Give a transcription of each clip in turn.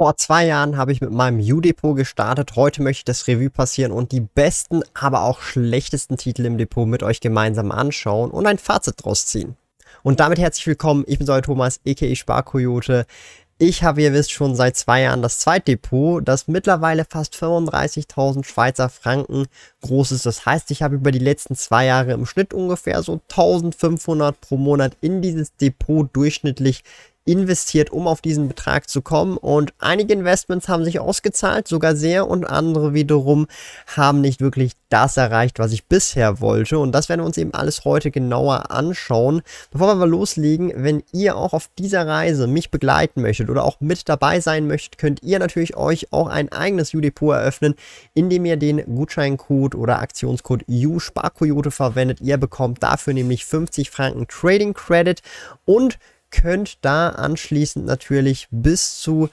Vor zwei Jahren habe ich mit meinem U-Depot gestartet. Heute möchte ich das Revue passieren und die besten, aber auch schlechtesten Titel im Depot mit euch gemeinsam anschauen und ein Fazit draus ziehen. Und damit herzlich willkommen. Ich bin euer Thomas, a.k.a. Sparkoyote. Ich habe, ihr wisst, schon seit zwei Jahren das Zweitdepot, das mittlerweile fast 35.000 Schweizer Franken groß ist. Das heißt, ich habe über die letzten zwei Jahre im Schnitt ungefähr so 1500 pro Monat in dieses Depot durchschnittlich investiert, um auf diesen Betrag zu kommen. Und einige Investments haben sich ausgezahlt, sogar sehr, und andere wiederum haben nicht wirklich das erreicht, was ich bisher wollte. Und das werden wir uns eben alles heute genauer anschauen. Bevor wir mal loslegen, wenn ihr auch auf dieser Reise mich begleiten möchtet oder auch mit dabei sein möchtet, könnt ihr natürlich euch auch ein eigenes U-Depot eröffnen, indem ihr den Gutscheincode oder Aktionscode U-Sparkoyote verwendet. Ihr bekommt dafür nämlich 50 Franken Trading Credit und könnt da anschließend natürlich bis zu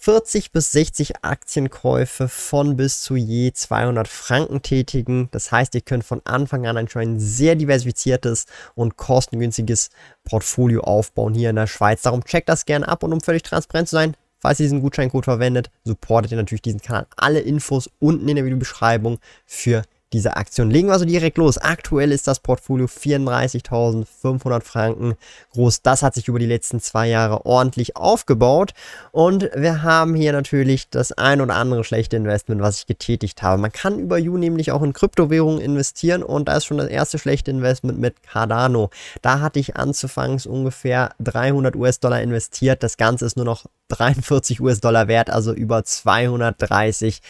40 bis 60 Aktienkäufe von bis zu je 200 Franken tätigen. Das heißt, ihr könnt von Anfang an ein sehr diversifiziertes und kostengünstiges Portfolio aufbauen hier in der Schweiz. Darum checkt das gerne ab und um völlig transparent zu sein, falls ihr diesen Gutscheincode verwendet, supportet ihr natürlich diesen Kanal. Alle Infos unten in der Videobeschreibung für diese Aktion. Legen wir also direkt los. Aktuell ist das Portfolio 34.500 Franken groß. Das hat sich über die letzten zwei Jahre ordentlich aufgebaut. Und wir haben hier natürlich das ein oder andere schlechte Investment, was ich getätigt habe. Man kann über You nämlich auch in Kryptowährungen investieren und da ist schon das erste schlechte Investment mit Cardano. Da hatte ich anzufangs ungefähr 300 US-Dollar investiert. Das Ganze ist nur noch 43 US-Dollar wert, also über 230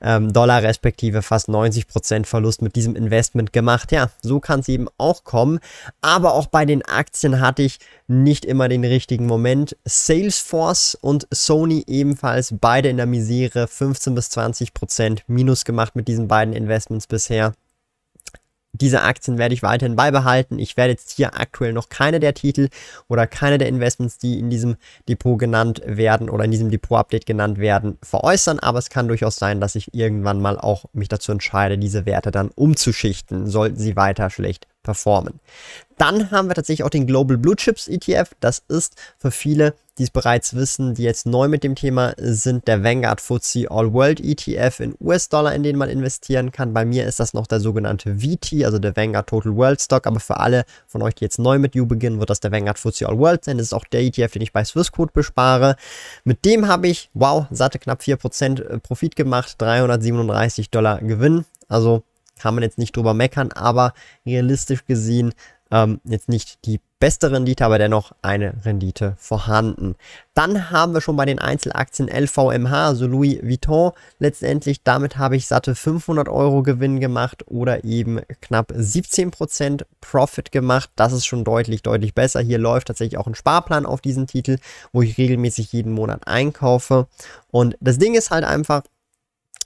ähm, Dollar respektive fast 90% Verlust mit diesem Investment gemacht. Ja, so kann es eben auch kommen. Aber auch bei den Aktien hatte ich nicht immer den richtigen Moment. Salesforce und Sony ebenfalls beide in der Misere 15 bis 20% Minus gemacht mit diesen beiden Investments bisher. Diese Aktien werde ich weiterhin beibehalten. Ich werde jetzt hier aktuell noch keine der Titel oder keine der Investments, die in diesem Depot genannt werden oder in diesem Depot-Update genannt werden, veräußern. Aber es kann durchaus sein, dass ich irgendwann mal auch mich dazu entscheide, diese Werte dann umzuschichten, sollten sie weiter schlecht performen. Dann haben wir tatsächlich auch den Global Blue Chips ETF. Das ist für viele, die es bereits wissen, die jetzt neu mit dem Thema sind, der Vanguard FTSE All World ETF in US-Dollar, in den man investieren kann. Bei mir ist das noch der sogenannte VT, also der Vanguard Total World Stock. Aber für alle von euch, die jetzt neu mit You beginnen, wird das der Vanguard FTSE All World sein. Das ist auch der ETF, den ich bei Swissquote bespare. Mit dem habe ich, wow, satte knapp 4% äh, Profit gemacht, 337 Dollar Gewinn. Also kann man jetzt nicht drüber meckern, aber realistisch gesehen ähm, jetzt nicht die beste Rendite, aber dennoch eine Rendite vorhanden. Dann haben wir schon bei den Einzelaktien LVMH, also Louis Vuitton, letztendlich damit habe ich satte 500 Euro Gewinn gemacht oder eben knapp 17% Profit gemacht. Das ist schon deutlich, deutlich besser. Hier läuft tatsächlich auch ein Sparplan auf diesen Titel, wo ich regelmäßig jeden Monat einkaufe. Und das Ding ist halt einfach,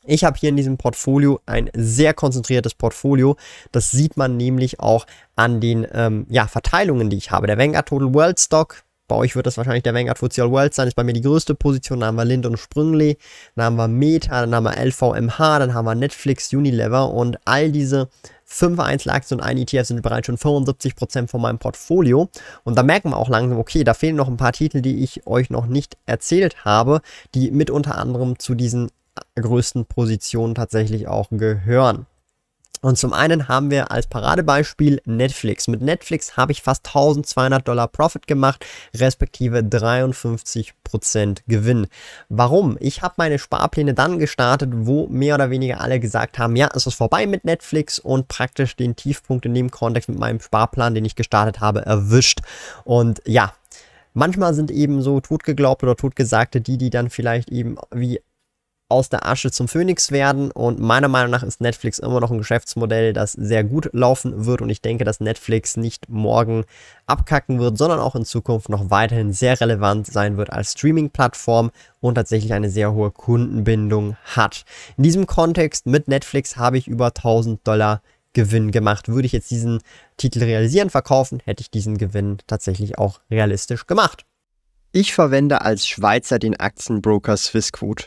ich habe hier in diesem Portfolio ein sehr konzentriertes Portfolio. Das sieht man nämlich auch an den ähm, ja, Verteilungen, die ich habe. Der Vanguard Total World Stock, bei euch wird das wahrscheinlich der Vanguard FTSE All World sein, ist bei mir die größte Position. Dann haben wir Lind und Sprüngli, dann haben wir Meta, dann haben wir LVMH, dann haben wir Netflix, Unilever und all diese fünf Einzelaktien und ein ETF sind bereits schon 75% von meinem Portfolio. Und da merken wir auch langsam, okay, da fehlen noch ein paar Titel, die ich euch noch nicht erzählt habe, die mit unter anderem zu diesen größten Positionen tatsächlich auch gehören. Und zum einen haben wir als Paradebeispiel Netflix. Mit Netflix habe ich fast 1200 Dollar Profit gemacht, respektive 53% Gewinn. Warum? Ich habe meine Sparpläne dann gestartet, wo mehr oder weniger alle gesagt haben, ja, es ist vorbei mit Netflix und praktisch den Tiefpunkt in dem Kontext mit meinem Sparplan, den ich gestartet habe, erwischt. Und ja, Manchmal sind eben so totgeglaubte oder totgesagte die, die dann vielleicht eben wie aus der Asche zum Phönix werden und meiner Meinung nach ist Netflix immer noch ein Geschäftsmodell, das sehr gut laufen wird und ich denke, dass Netflix nicht morgen abkacken wird, sondern auch in Zukunft noch weiterhin sehr relevant sein wird als Streaming-Plattform und tatsächlich eine sehr hohe Kundenbindung hat. In diesem Kontext mit Netflix habe ich über 1000 Dollar Gewinn gemacht. Würde ich jetzt diesen Titel realisieren, verkaufen, hätte ich diesen Gewinn tatsächlich auch realistisch gemacht. Ich verwende als Schweizer den Aktienbroker Swissquote.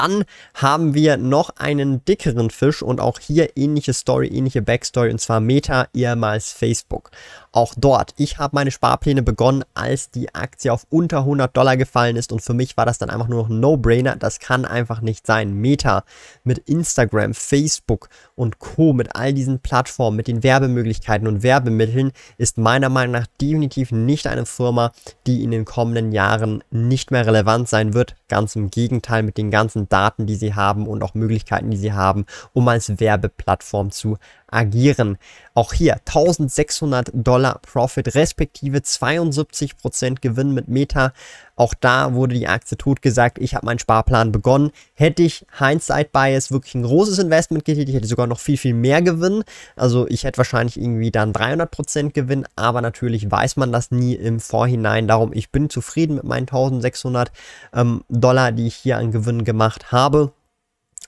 Dann haben wir noch einen dickeren Fisch und auch hier ähnliche Story, ähnliche Backstory und zwar Meta, ehemals Facebook. Auch dort, ich habe meine Sparpläne begonnen, als die Aktie auf unter 100 Dollar gefallen ist und für mich war das dann einfach nur noch ein No-Brainer. Das kann einfach nicht sein. Meta mit Instagram, Facebook und Co. mit all diesen Plattformen, mit den Werbemöglichkeiten und Werbemitteln ist meiner Meinung nach definitiv nicht eine Firma, die in den kommenden Jahren nicht mehr relevant sein wird. Ganz im Gegenteil mit den ganzen Daten, die sie haben und auch Möglichkeiten, die sie haben, um als Werbeplattform zu agieren. Auch hier 1600 Dollar Profit respektive 72% Gewinn mit Meta. Auch da wurde die Aktie totgesagt. Ich habe meinen Sparplan begonnen. Hätte ich Hindsight Bias wirklich ein großes Investment getätigt, hätte ich sogar noch viel, viel mehr Gewinn. Also ich hätte wahrscheinlich irgendwie dann 300% Gewinn, aber natürlich weiß man das nie im Vorhinein. Darum, ich bin zufrieden mit meinen 1600 ähm, Dollar, die ich hier an Gewinn gemacht habe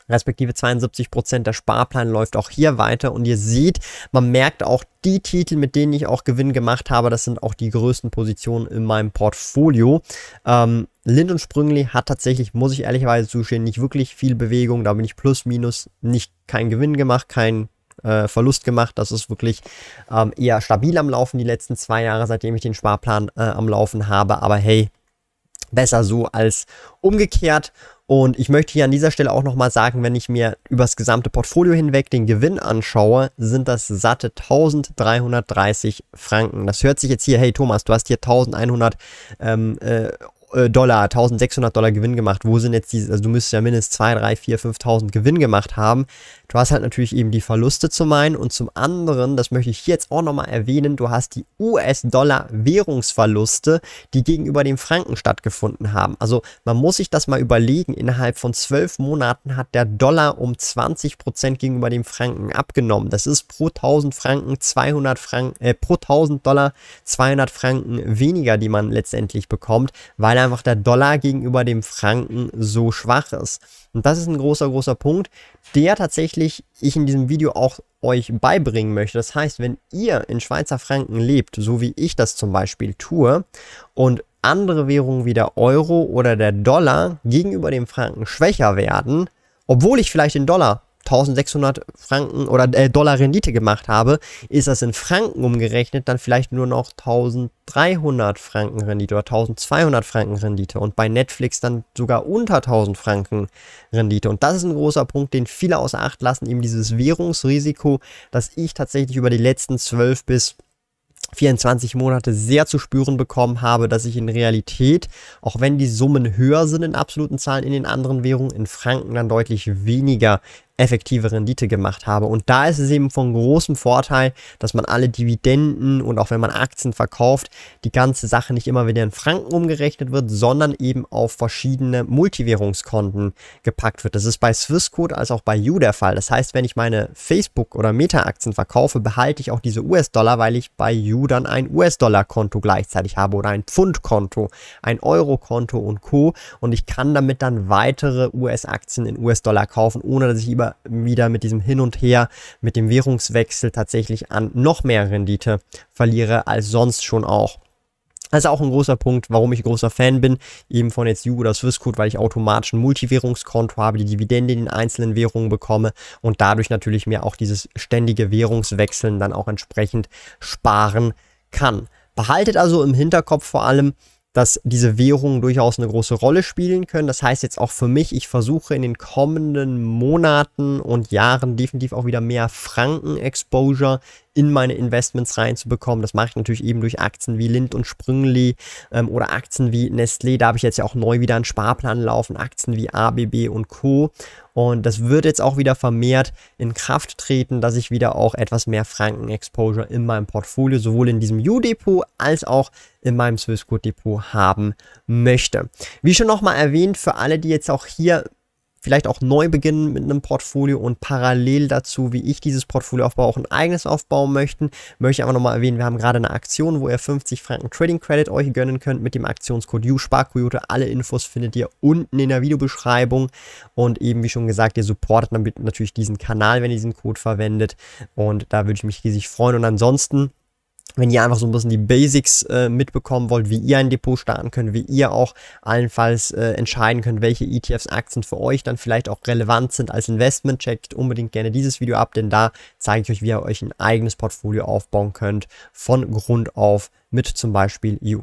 respektive 72 Prozent. Der Sparplan läuft auch hier weiter und ihr seht, man merkt auch die Titel, mit denen ich auch Gewinn gemacht habe, das sind auch die größten Positionen in meinem Portfolio. Ähm, Lind und Sprüngli hat tatsächlich, muss ich ehrlicherweise zustehen, nicht wirklich viel Bewegung. Da bin ich plus minus nicht kein Gewinn gemacht, kein äh, Verlust gemacht. Das ist wirklich ähm, eher stabil am Laufen die letzten zwei Jahre, seitdem ich den Sparplan äh, am Laufen habe. Aber hey, besser so als umgekehrt. Und ich möchte hier an dieser Stelle auch nochmal sagen, wenn ich mir übers gesamte Portfolio hinweg den Gewinn anschaue, sind das satte 1330 Franken. Das hört sich jetzt hier, hey Thomas, du hast hier 1100 ähm, äh, äh, Dollar, 1600 Dollar Gewinn gemacht. Wo sind jetzt diese, also du müsstest ja mindestens 2, 3, 4, 5000 Gewinn gemacht haben. Du hast halt natürlich eben die Verluste zum einen und zum anderen, das möchte ich jetzt auch nochmal erwähnen, du hast die US-Dollar Währungsverluste, die gegenüber dem Franken stattgefunden haben. Also man muss sich das mal überlegen, innerhalb von zwölf Monaten hat der Dollar um 20% gegenüber dem Franken abgenommen. Das ist pro 1000 Franken 200 Franken, äh, pro 1000 Dollar 200 Franken weniger, die man letztendlich bekommt, weil einfach der Dollar gegenüber dem Franken so schwach ist. Und das ist ein großer, großer Punkt, der tatsächlich ich in diesem Video auch euch beibringen möchte. Das heißt, wenn ihr in Schweizer Franken lebt, so wie ich das zum Beispiel tue, und andere Währungen wie der Euro oder der Dollar gegenüber dem Franken schwächer werden, obwohl ich vielleicht den Dollar 1600 Franken oder äh, Dollar Rendite gemacht habe, ist das in Franken umgerechnet dann vielleicht nur noch 1300 Franken Rendite oder 1200 Franken Rendite und bei Netflix dann sogar unter 1000 Franken Rendite. Und das ist ein großer Punkt, den viele außer Acht lassen, eben dieses Währungsrisiko, das ich tatsächlich über die letzten 12 bis 24 Monate sehr zu spüren bekommen habe, dass ich in Realität, auch wenn die Summen höher sind in absoluten Zahlen in den anderen Währungen, in Franken dann deutlich weniger effektive Rendite gemacht habe. Und da ist es eben von großem Vorteil, dass man alle Dividenden und auch wenn man Aktien verkauft, die ganze Sache nicht immer wieder in Franken umgerechnet wird, sondern eben auf verschiedene Multiwährungskonten gepackt wird. Das ist bei Swissquote als auch bei You der Fall. Das heißt, wenn ich meine Facebook- oder Meta-Aktien verkaufe, behalte ich auch diese US-Dollar, weil ich bei You dann ein US-Dollar-Konto gleichzeitig habe oder ein Pfund-Konto, ein Euro-Konto und Co. Und ich kann damit dann weitere US-Aktien in US-Dollar kaufen, ohne dass ich über immer wieder mit diesem Hin und Her, mit dem Währungswechsel tatsächlich an noch mehr Rendite verliere als sonst schon auch. Das ist auch ein großer Punkt, warum ich großer Fan bin, eben von jetzt You oder Swissquote, weil ich automatisch ein Multiwährungskonto habe, die Dividende in den einzelnen Währungen bekomme und dadurch natürlich mir auch dieses ständige Währungswechseln dann auch entsprechend sparen kann. Behaltet also im Hinterkopf vor allem, dass diese Währungen durchaus eine große Rolle spielen können. Das heißt jetzt auch für mich, ich versuche in den kommenden Monaten und Jahren definitiv auch wieder mehr Franken-Exposure in meine Investments reinzubekommen. Das mache ich natürlich eben durch Aktien wie Lind und Sprüngli ähm, oder Aktien wie Nestlé. Da habe ich jetzt ja auch neu wieder einen Sparplan laufen, Aktien wie ABB und Co. Und das wird jetzt auch wieder vermehrt in Kraft treten, dass ich wieder auch etwas mehr Franken-Exposure in meinem Portfolio, sowohl in diesem U-Depot als auch in meinem Swissquote-Depot haben möchte. Wie schon nochmal erwähnt, für alle, die jetzt auch hier vielleicht auch neu beginnen mit einem Portfolio und parallel dazu, wie ich dieses Portfolio aufbaue, auch ein eigenes aufbauen möchten, möchte ich einfach nochmal erwähnen, wir haben gerade eine Aktion, wo ihr 50 Franken Trading Credit euch gönnen könnt mit dem Aktionscode USparkoyote. Alle Infos findet ihr unten in der Videobeschreibung. Und eben wie schon gesagt, ihr supportet natürlich diesen Kanal, wenn ihr diesen Code verwendet. Und da würde ich mich riesig freuen. Und ansonsten wenn ihr einfach so ein bisschen die Basics äh, mitbekommen wollt, wie ihr ein Depot starten könnt, wie ihr auch allenfalls äh, entscheiden könnt, welche ETFs, Aktien für euch dann vielleicht auch relevant sind als Investment, checkt unbedingt gerne dieses Video ab, denn da zeige ich euch, wie ihr euch ein eigenes Portfolio aufbauen könnt von Grund auf mit zum Beispiel You.